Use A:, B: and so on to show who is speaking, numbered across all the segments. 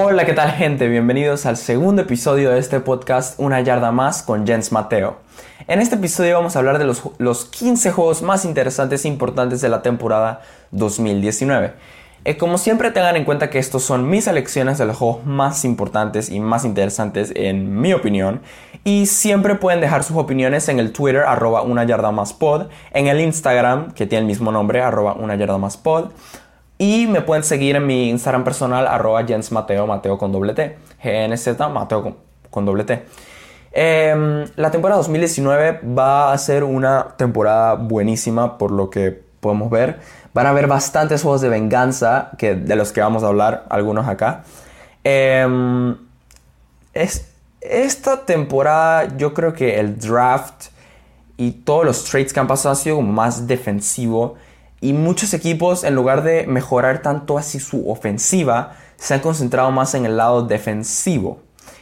A: Hola, ¿qué tal gente? Bienvenidos al segundo episodio de este podcast Una yarda más con Jens Mateo. En este episodio vamos a hablar de los, los 15 juegos más interesantes e importantes de la temporada 2019. Eh, como siempre tengan en cuenta que estos son mis selecciones de los juegos más importantes y más interesantes en mi opinión. Y siempre pueden dejar sus opiniones en el Twitter arroba una yarda más pod, en el Instagram que tiene el mismo nombre arroba una yarda más pod. Y me pueden seguir en mi Instagram personal arroba Jens Mateo, Mateo con doble T, GNZ Mateo con, doble T. Em, la temporada 2019 va a ser una temporada buenísima por lo que podemos ver. Van a haber bastantes juegos de venganza que, de los que vamos a hablar, algunos acá. Em, es, esta temporada yo creo que el draft y todos los trades que han pasado ha sido más defensivo y muchos equipos en lugar de mejorar tanto así su ofensiva se han concentrado más en el lado defensivo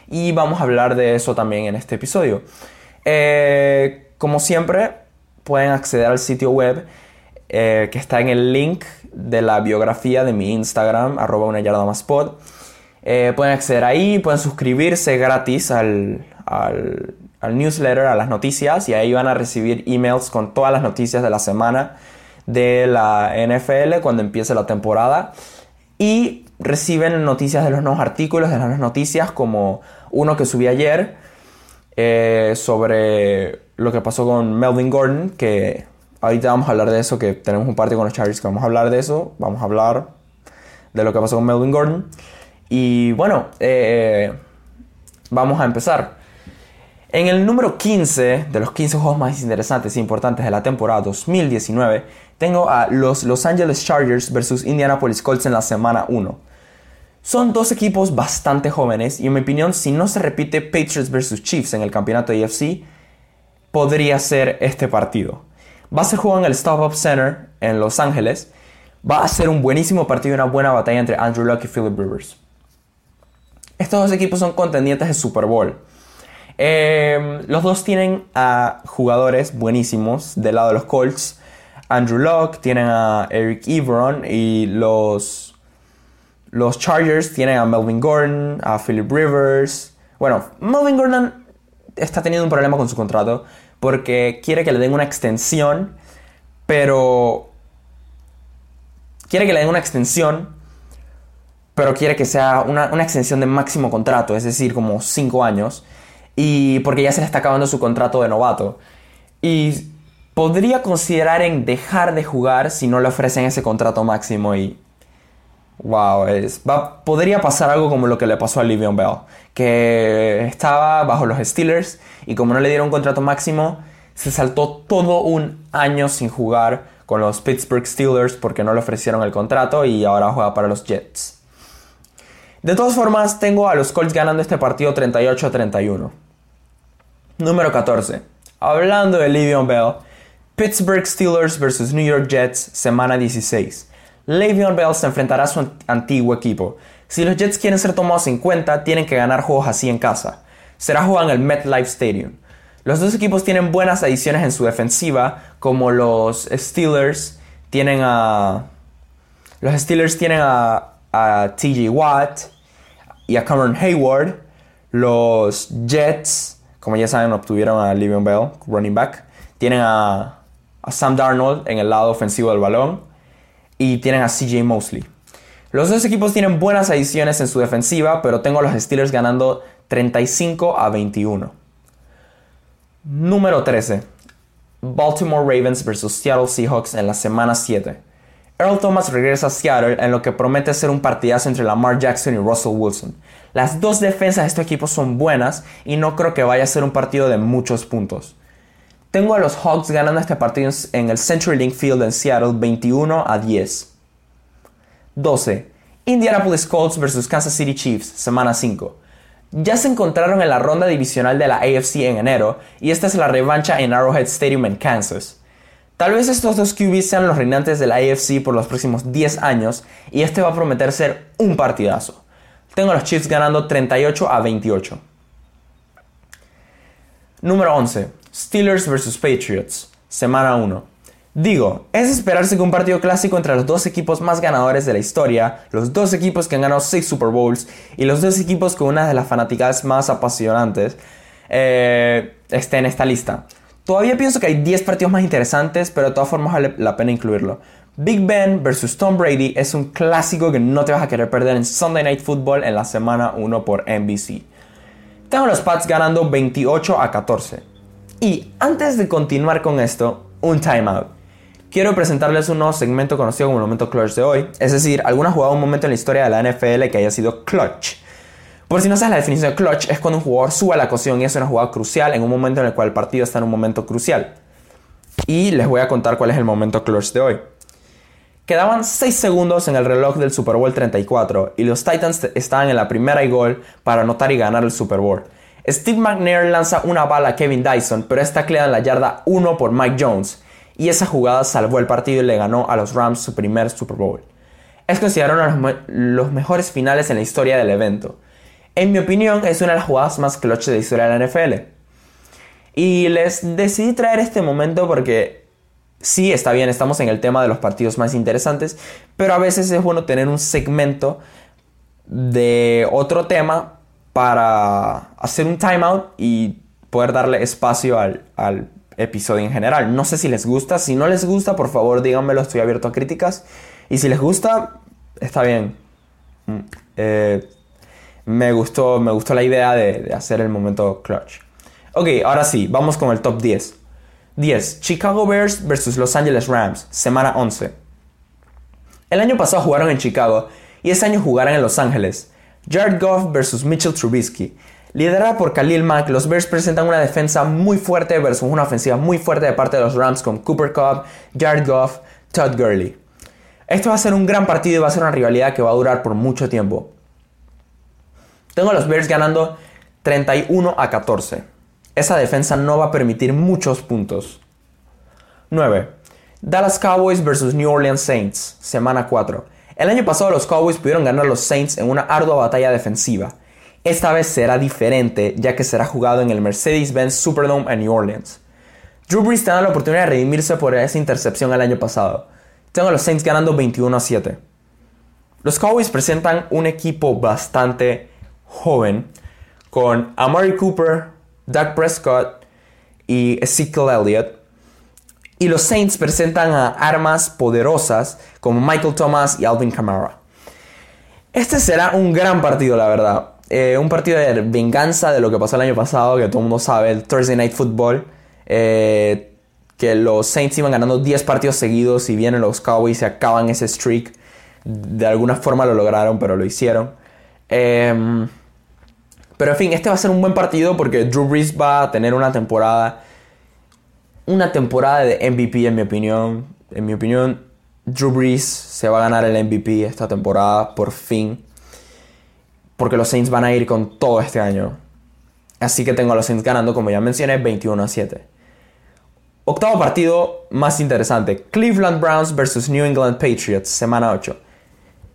A: y vamos a hablar de eso también en este episodio. Eh, como siempre pueden acceder al sitio web eh, que está en el link de la biografía de mi Instagram, arroba una yarda más pod. Eh, pueden acceder ahí, pueden suscribirse gratis al, al, newsletter, a las noticias, y ahí van a recibir emails con todas las noticias de la semana de la NFL cuando empiece la temporada. Y reciben noticias de los nuevos artículos, de las nuevas noticias, como uno que subí ayer eh, sobre lo que pasó con Melvin Gordon, que Ahorita vamos a hablar de eso, que tenemos un partido con los Chargers que vamos a hablar de eso. Vamos a hablar de lo que pasó con Melvin Gordon. Y bueno, eh, vamos a empezar. En el número 15 de los 15 juegos más interesantes e importantes de la temporada 2019, tengo a los Los Angeles Chargers versus Indianapolis Colts en la semana 1. Son dos equipos bastante jóvenes y en mi opinión, si no se repite Patriots versus Chiefs en el campeonato de AFC, podría ser este partido. Va a ser jugado en el Stop Up Center en Los Ángeles. Va a ser un buenísimo partido y una buena batalla entre Andrew Luck y Philip Rivers. Estos dos equipos son contendientes de Super Bowl. Em, los dos tienen a jugadores buenísimos del lado de los Colts. Andrew Luck, tienen a Eric Ebron y los, los Chargers tienen a Melvin Gordon, a Philip Rivers. Bueno, Melvin Gordon está teniendo un problema con su contrato porque quiere que le den una extensión, pero quiere que le den una extensión, pero quiere que sea una, extensión de máximo contrato, es decir, como 5 años, y porque ya se le está acabando su contrato de novato. Y podría considerar en dejar de jugar si no le ofrecen ese contrato máximo y Wow, es, va, podría pasar algo como lo que le pasó a Livion Bell, que estaba bajo los Steelers y como no le dieron contrato máximo, se saltó todo un año sin jugar con los Pittsburgh Steelers porque no le ofrecieron el contrato y ahora juega para los Jets. De todas formas, tengo a los Colts ganando este partido 38 a 31. Número 14. Hablando de Livion Bell, Pittsburgh Steelers vs New York Jets, semana 16. Le'Veon Bell se enfrentará a su antiguo equipo. Si los Jets quieren ser tomados en cuenta, tienen que ganar juegos así en casa. Será jugado en el MetLife Stadium. Los dos equipos tienen buenas adiciones en su defensiva, como los Steelers tienen a. Los Steelers tienen a, a TJ Watt y a Cameron Hayward. Los Jets, como ya saben, obtuvieron a Le'Veon Bell, running back. Tienen a, a Sam Darnold en el lado ofensivo del balón y tienen a CJ Mosley. Los dos equipos tienen buenas adiciones en su defensiva, pero tengo a los Steelers ganando 35 a 21. Número 13. Baltimore Ravens vs Seattle Seahawks en la semana 7. Earl Thomas regresa a Seattle en lo que promete ser un partidazo entre Lamar Jackson y Russell Wilson. Las dos defensas de este equipo son buenas y no creo que vaya a ser un partido de muchos puntos. Tengo a los Hawks ganando este partido en el CenturyLink Field en Seattle 21 a 10. 12. Indianapolis Colts vs Kansas City Chiefs, semana 5. Ya se encontraron en la ronda divisional de la AFC en enero y esta es la revancha en Arrowhead Stadium en Kansas. Tal vez estos dos QBs sean los reinantes de la AFC por los próximos 10 años y este va a prometer ser un partidazo. Tengo a los Chiefs ganando 38 a 28. Número 11. Steelers vs Patriots, semana 1. Digo, es esperarse que un partido clásico entre los dos equipos más ganadores de la historia, los dos equipos que han ganado 6 Super Bowls y los dos equipos con una de las fanáticas más apasionantes, eh, esté en esta lista. Todavía pienso que hay 10 partidos más interesantes, pero de todas formas vale la pena incluirlo. Big Ben versus Tom Brady es un clásico que no te vas a querer perder en Sunday Night Football en la semana 1 por NBC. Tengo los Pats ganando 28 a 14. Y antes de continuar con esto, un timeout quiero presentarles un nuevo segmento conocido como el momento clutch de hoy. Es decir, alguna jugada un momento en la historia de la NFL que haya sido clutch. Por si no sabes la definición de clutch, es cuando un jugador sube a la cocción y es una jugada crucial en un momento en el cual el partido está en un momento crucial. Y les voy a contar cuál es el momento clutch de hoy. Quedaban 6 segundos en el reloj del Super Bowl 34 y los Titans estaban en la primera y gol para anotar y ganar el Super Bowl. Steve McNair lanza una bala a Kevin Dyson, pero esta queda en la yarda 1 por Mike Jones y esa jugada salvó el partido y le ganó a los Rams su primer Super Bowl. Es considerado uno de los, mejores finales en la historia del evento. En mi opinión, es una de las jugadas más clutch de la historia de la NFL. Y les decidí traer este momento porque sí, está bien, estamos en el tema de los partidos más interesantes, pero a veces es bueno tener un segmento de otro tema para hacer un timeout y poder darle espacio al, al episodio en general. No sé si les gusta, si no les gusta, por favor díganmelo, estoy abierto a críticas. Y si les gusta, está bien. Mm, eh, me, gustó, me gustó la idea de, hacer el momento clutch. Ok, ahora sí, vamos con el top 10. 10. Chicago Bears versus Los Angeles Rams, semana 11. El año pasado jugaron en Chicago y este año jugarán en Los Ángeles. Jared Goff versus Mitchell Trubisky. Liderada por Khalil Mack, los Bears presentan una defensa muy fuerte versus una ofensiva muy fuerte de parte de los Rams con Cooper Cup, Jared Goff, Todd Gurley. Esto va a ser un gran partido y va a ser una rivalidad que va a durar por mucho tiempo. Tengo a los Bears ganando 31 a 14. Esa defensa no va a permitir muchos puntos. 9. Dallas Cowboys vs New Orleans Saints, semana 4. El año pasado los Cowboys pudieron ganar a los Saints en una ardua batalla defensiva. Esta vez será diferente ya que será jugado en el Mercedes-Benz Superdome en New Orleans. Drew Brees tendrá la oportunidad de redimirse por esa intercepción el año pasado. Tengo a los Saints ganando 21 a 7. Los Cowboys presentan un equipo bastante joven con Amari Cooper, Doug Prescott y Ezekiel Elliott. Y los Saints presentan a armas poderosas como Michael Thomas y Alvin Kamara. Este será un gran partido, la verdad. Eh, un partido de venganza de lo que pasó el año pasado, que todo el mundo sabe, el Thursday Night Football. Eh, que los Saints iban ganando 10 partidos seguidos y vienen los Cowboys y acaban ese streak. De alguna forma lo lograron, pero lo hicieron. Em, pero en fin, este va a ser un buen partido porque Drew Brees va a tener una temporada. Una temporada de MVP, en mi opinión. En mi opinión, Drew Brees se va a ganar el MVP esta temporada, por fin porque los Saints van a ir con todo este año. Así que tengo a los Saints ganando, como ya mencioné, 21 a 7. Octavo partido más interesante. Cleveland Browns versus New England Patriots, semana 8.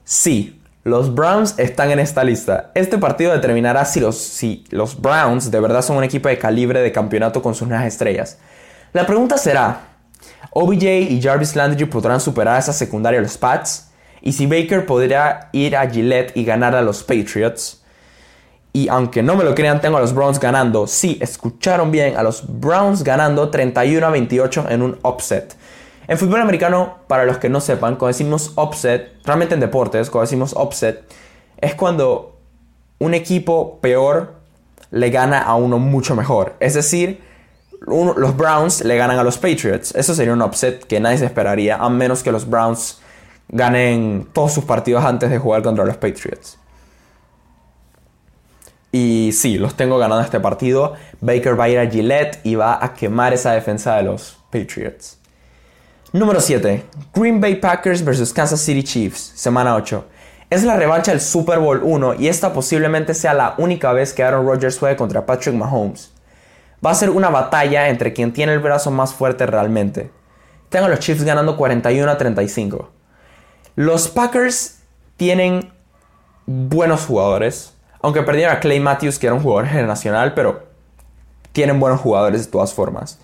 A: Sí, los Browns están en esta lista. Este partido determinará si los, si los Browns de verdad son un equipo de calibre de campeonato con sus nuevas estrellas. La pregunta será, ¿OBJ y Jarvis Landry podrán superar esa secundaria de los Pats? y si Baker podría ir a Gillette y ganar a los Patriots. Y aunque no me lo crean, tengo a los Browns ganando. Sí, escucharon bien, a los Browns ganando 31 a 28 en un upset. En fútbol americano, para los que no sepan, cuando decimos upset, realmente en deportes, cuando decimos upset, es cuando un equipo peor le gana a uno mucho mejor. Es decir, los Browns le ganan a los Patriots. Eso sería un upset que nadie se esperaría, a menos que los Browns ganen todos sus partidos antes de jugar contra los Patriots. Y sí, los tengo ganando este partido. Baker va a ir a Gillette y va a quemar esa defensa de los Patriots. Número 7. Green Bay Packers vs Kansas City Chiefs, semana 8. Es la revancha del Super Bowl 1 y esta posiblemente sea la única vez que Aaron Rodgers juegue contra Patrick Mahomes. Va a ser una batalla entre quien tiene el brazo más fuerte realmente. Tengo a los Chiefs ganando 41 a 35. Los Packers tienen buenos jugadores. Aunque perdieron a Clay Matthews, que era un jugador generacional, pero tienen buenos jugadores de todas formas.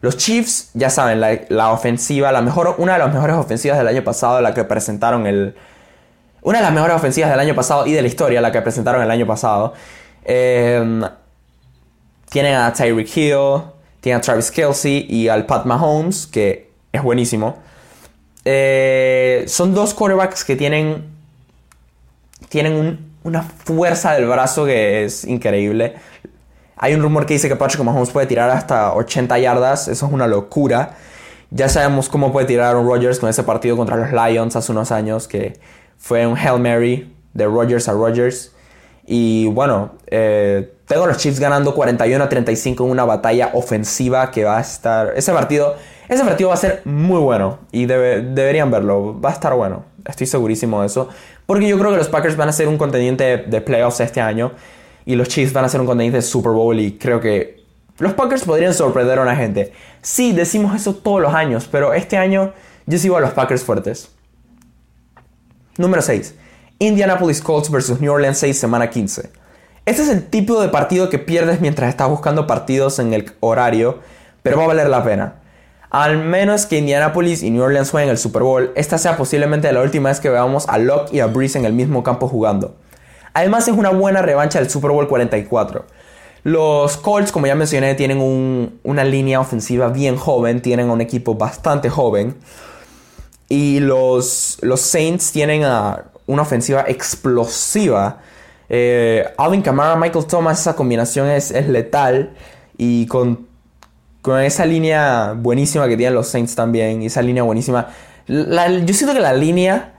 A: Los Chiefs, ya saben, la, ofensiva, la mejor, una de las mejores ofensivas del año pasado, la que presentaron el... Una de las mejores ofensivas del año pasado y de la historia, la que presentaron el año pasado. Em, tienen a Tyreek Hill, tienen a Travis Kelsey y al Pat Mahomes, que es buenísimo. Eh, son dos quarterbacks que tienen, tienen una fuerza del brazo que es increíble. Hay un rumor que dice que Patrick Mahomes puede tirar hasta 80 yardas. Eso es una locura. Ya sabemos cómo puede tirar Aaron Rodgers con ese partido contra los Lions hace unos años, que fue un Hail Mary de Rodgers a Rodgers. Y bueno, eh, tengo a los Chiefs ganando 41 a 35 en una batalla ofensiva que va a estar. Ese partido, ese partido va a ser muy bueno y deberían verlo. Va a estar bueno. Estoy segurísimo de eso. Porque yo creo que los Packers van a ser un contendiente de playoffs este año y los Chiefs van a ser un contendiente de Super Bowl y creo que los Packers podrían sorprender a una gente. Sí, decimos eso todos los años, pero este año yo sigo a los Packers fuertes. Número 6. Indianapolis Colts vs New Orleans 6, semana 15. Este es el tipo de partido que pierdes mientras estás buscando partidos en el horario, pero va a valer la pena. Al menos que Indianapolis y New Orleans jueguen el Super Bowl, esta sea posiblemente la última vez que veamos a Locke y a Breeze en el mismo campo jugando. Además es una buena revancha del Super Bowl 44. Los Colts, como ya mencioné, tienen una línea ofensiva bien joven, tienen un equipo bastante joven. Y los, los Saints tienen una ofensiva explosiva. Eh, Alvin Kamara, Michael Thomas, esa combinación es, letal. Y con, con, esa línea buenísima que tienen los Saints también, esa línea buenísima. yo siento que la línea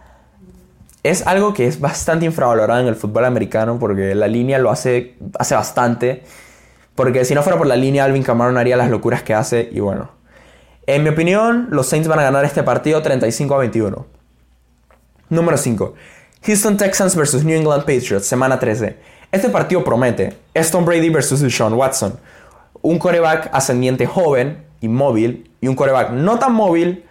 A: es algo que es bastante infravalorado en el fútbol americano porque la línea lo hace, hace bastante. Porque si no fuera por la línea, Alvin Kamara haría las locuras que hace. Y bueno, en mi opinión, los Saints van a ganar este partido 35 a 21. Número 5. Houston Texans vs New England Patriots, semana 13. Este partido promete. Aston Brady vs Sean Watson. Un coreback ascendiente joven y móvil. Y un coreback no tan móvil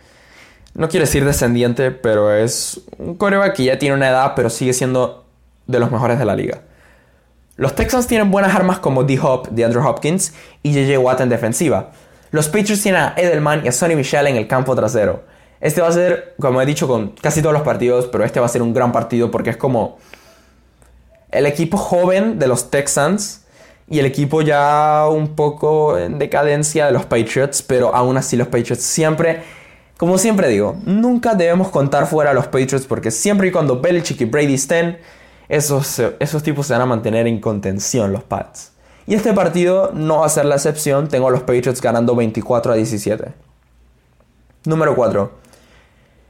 A: no quiero decir descendiente, pero es un coreback que ya tiene una edad, pero sigue siendo de los mejores de la liga. Los Texans tienen buenas armas como D-Hop de Andrew Hopkins y JJ Watt en defensiva. Los Patriots tienen a Edelman y a Sonny Michel en el campo trasero. Este va a ser, como he dicho con casi todos los partidos, pero este va a ser un gran partido porque es como el equipo joven de los Texans y el equipo ya un poco en decadencia de los Patriots, pero aún así los Patriots siempre como siempre digo, nunca debemos contar fuera a los Patriots porque siempre y cuando Belichick y Brady estén, esos, esos tipos se van a mantener en contención, los Pats. Y este partido no va a ser la excepción, tengo a los Patriots ganando 24 a 17. Número 4.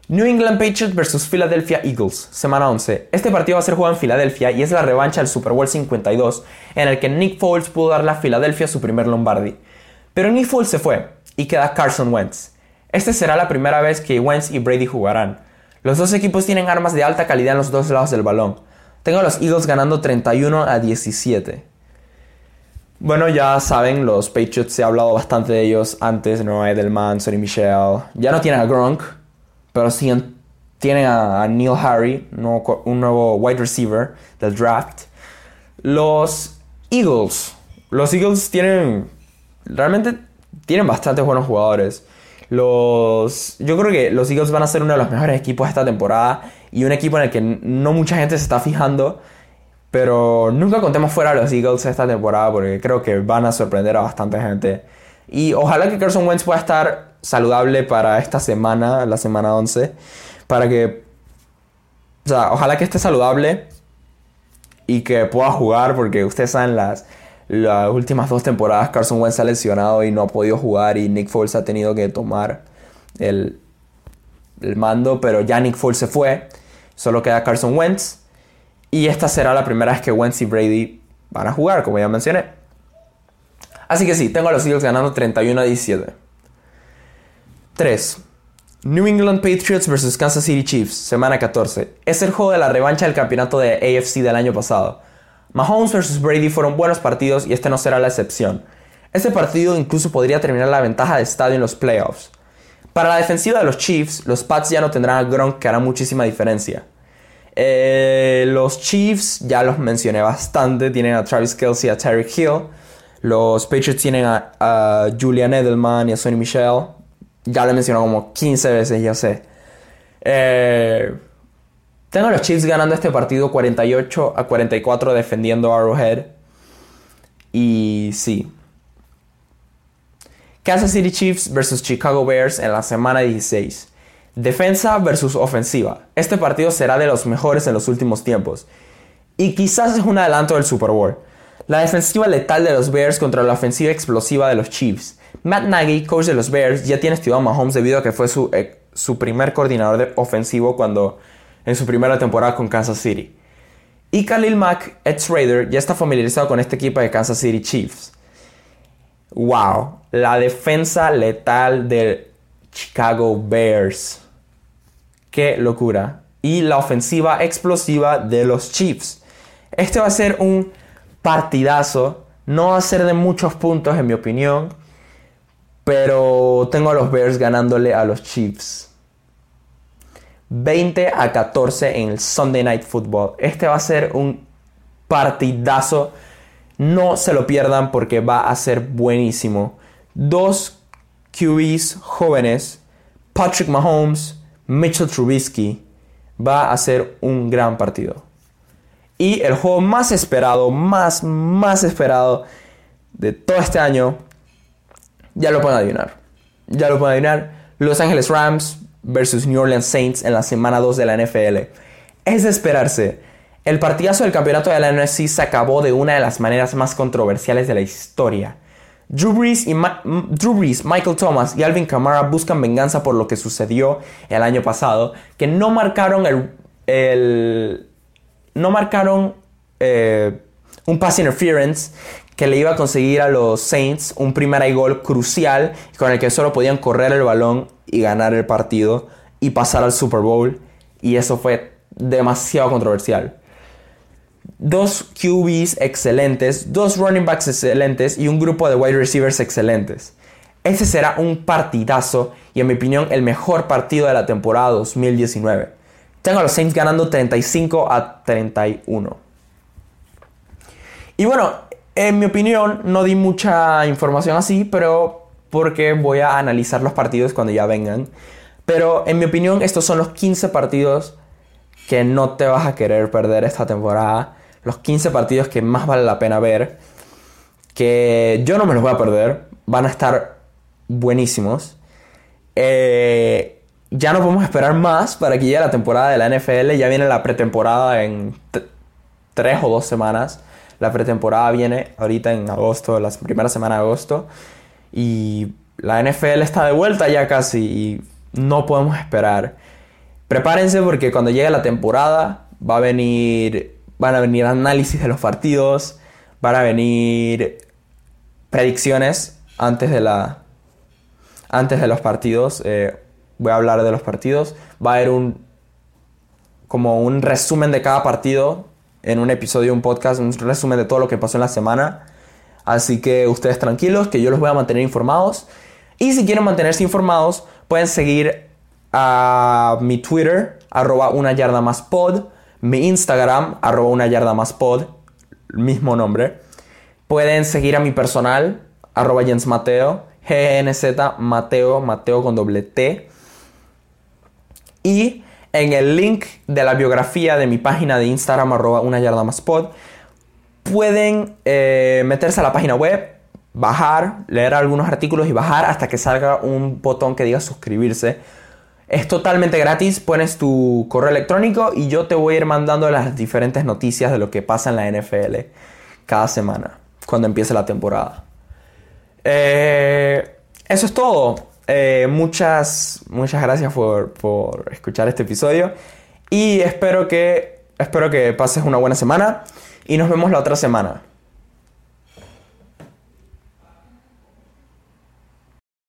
A: New England Patriots vs Philadelphia Eagles, semana 11. Este partido va a ser jugado en Filadelfia y es la revancha del Super Bowl 52, en el que Nick Foles pudo darle a Filadelfia su primer Lombardi. Pero Nick Foles se fue y queda Carson Wentz. Esta será la primera vez que Wentz y Brady jugarán. Los dos equipos tienen armas de alta calidad en los dos lados del balón. Tengo a los Eagles ganando 31 a 17. Bueno, ya saben, los Patriots se ha hablado bastante de ellos antes, ¿no? Edelman, Sonny Michel. Ya no tienen a Gronk, pero sí tienen a, Neil Harry, un nuevo wide receiver del draft. Los Eagles. Los Eagles tienen. Realmente tienen bastante buenos jugadores. Los, yo creo que los Eagles van a ser uno de los mejores equipos de esta temporada y un equipo en el que no mucha gente se está fijando. Pero nunca contemos fuera a los Eagles esta temporada porque creo que van a sorprender a bastante gente. Y ojalá que Carson Wentz pueda estar saludable para esta semana, la semana 11. Para que... Ojalá que esté saludable y que pueda jugar porque ustedes saben las las últimas dos temporadas Carson Wentz ha lesionado y no ha podido jugar y Nick Foles ha tenido que tomar el, el mando, pero ya Nick Foles se fue, solo queda Carson Wentz y esta será la primera vez que Wentz y Brady van a jugar, como ya mencioné. Así que sí, tengo a los Eagles ganando 31 a 17. 3. New England Patriots vs Kansas City Chiefs, semana 14. Es el juego de la revancha del campeonato de AFC del año pasado. Mahomes vs Brady fueron buenos partidos y este no será la excepción. Este partido incluso podría terminar la ventaja de estadio en los playoffs. Para la defensiva de los Chiefs, los Pats ya no tendrán a Gronk que hará muchísima diferencia. Eh, los Chiefs, ya los mencioné bastante, tienen a Travis Kelsey y a Tyreek Hill. Los Patriots tienen a, Julian Edelman y a Sonny Michel. Ya lo he mencionado como 15 veces, ya sé. Eh, tengo a los Chiefs ganando este partido 48 a 44 defendiendo Arrowhead. Y sí. Kansas City Chiefs versus Chicago Bears en la semana 16. Defensa versus ofensiva. Este partido será de los mejores en los últimos tiempos. Y quizás es un adelanto del Super Bowl. La defensiva letal de los Bears contra la ofensiva explosiva de los Chiefs. Matt Nagy, coach de los Bears, ya tiene estudiado a Mahomes debido a que fue su, eh, su primer coordinador de ofensivo cuando en su primera temporada con Kansas City. Y Khalil Mack, ex Raider, ya está familiarizado con este equipo de Kansas City Chiefs. Wow, la defensa letal de Chicago Bears. Qué locura. Y la ofensiva explosiva de los Chiefs. Este va a ser un partidazo. No va a ser de muchos puntos en mi opinión. Pero tengo a los Bears ganándole a los Chiefs. 20 a 14 en el Sunday Night Football. Este va a ser un partidazo. No se lo pierdan porque va a ser buenísimo. Dos QBs jóvenes, Patrick Mahomes, Mitchell Trubisky. Va a ser un gran partido. Y el juego más esperado, más, más esperado de todo este año, ya lo pueden adivinar. Ya lo pueden adivinar. Los Angeles Rams versus New Orleans Saints en la semana 2 de la NFL. Es de esperarse. El partidazo del campeonato de la NFC se acabó de una de las maneras más controversiales de la historia. Drew Brees, y Michael Thomas y Alvin Kamara buscan venganza por lo que sucedió el año pasado, que no marcaron el, no marcaron eh, un pass interference que le iba a conseguir a los Saints un primer gol crucial con el que solo podían correr el balón y ganar el partido y pasar al Super Bowl. Y eso fue demasiado controversial. Dos QBs excelentes, dos running backs excelentes y un grupo de wide receivers excelentes. Ese será un partidazo y en mi opinión el mejor partido de la temporada 2019. Tengo a los Saints ganando 35 a 31. Y bueno, en mi opinión no di mucha información así, pero porque voy a analizar los partidos cuando ya vengan. Pero en mi opinión estos son los 15 partidos que no te vas a querer perder esta temporada. Los 15 partidos que más vale la pena ver. Que yo no me los voy a perder. Van a estar buenísimos. Eh, ya no podemos esperar más para que llegue la temporada de la NFL. Ya viene la pretemporada en 3 o 2 semanas. La pretemporada viene ahorita en agosto, la primera semana de agosto. Y la NFL está de vuelta ya casi y no podemos esperar. Prepárense porque cuando llegue la temporada va a venir, van a venir análisis de los partidos, van a venir predicciones antes de la antes de los partidos. Eh, voy a hablar de los partidos. Va a haber un como un resumen de cada partido en un episodio, un podcast, un resumen de todo lo que pasó en la semana. Así que ustedes tranquilos, que yo los voy a mantener informados. Y si quieren mantenerse informados, pueden seguir a mi Twitter, arroba una yarda más pod, mi Instagram, arroba una yarda más pod, mismo nombre. Pueden seguir a mi personal, arroba Jens Mateo, GNZ Mateo, Mateo con doble T. Y en el link de la biografía de mi página de Instagram, arroba una yarda más pod, pueden eh, meterse a la página web, bajar, leer algunos artículos y bajar hasta que salga un botón que diga suscribirse. Es totalmente gratis, pones tu correo electrónico y yo te voy a ir mandando las diferentes noticias de lo que pasa en la NFL cada semana, cuando empiece la temporada. Eh, eso es todo. Eh, muchas, muchas gracias por, por escuchar este episodio y espero que, espero que pases una buena semana y nos vemos la otra semana.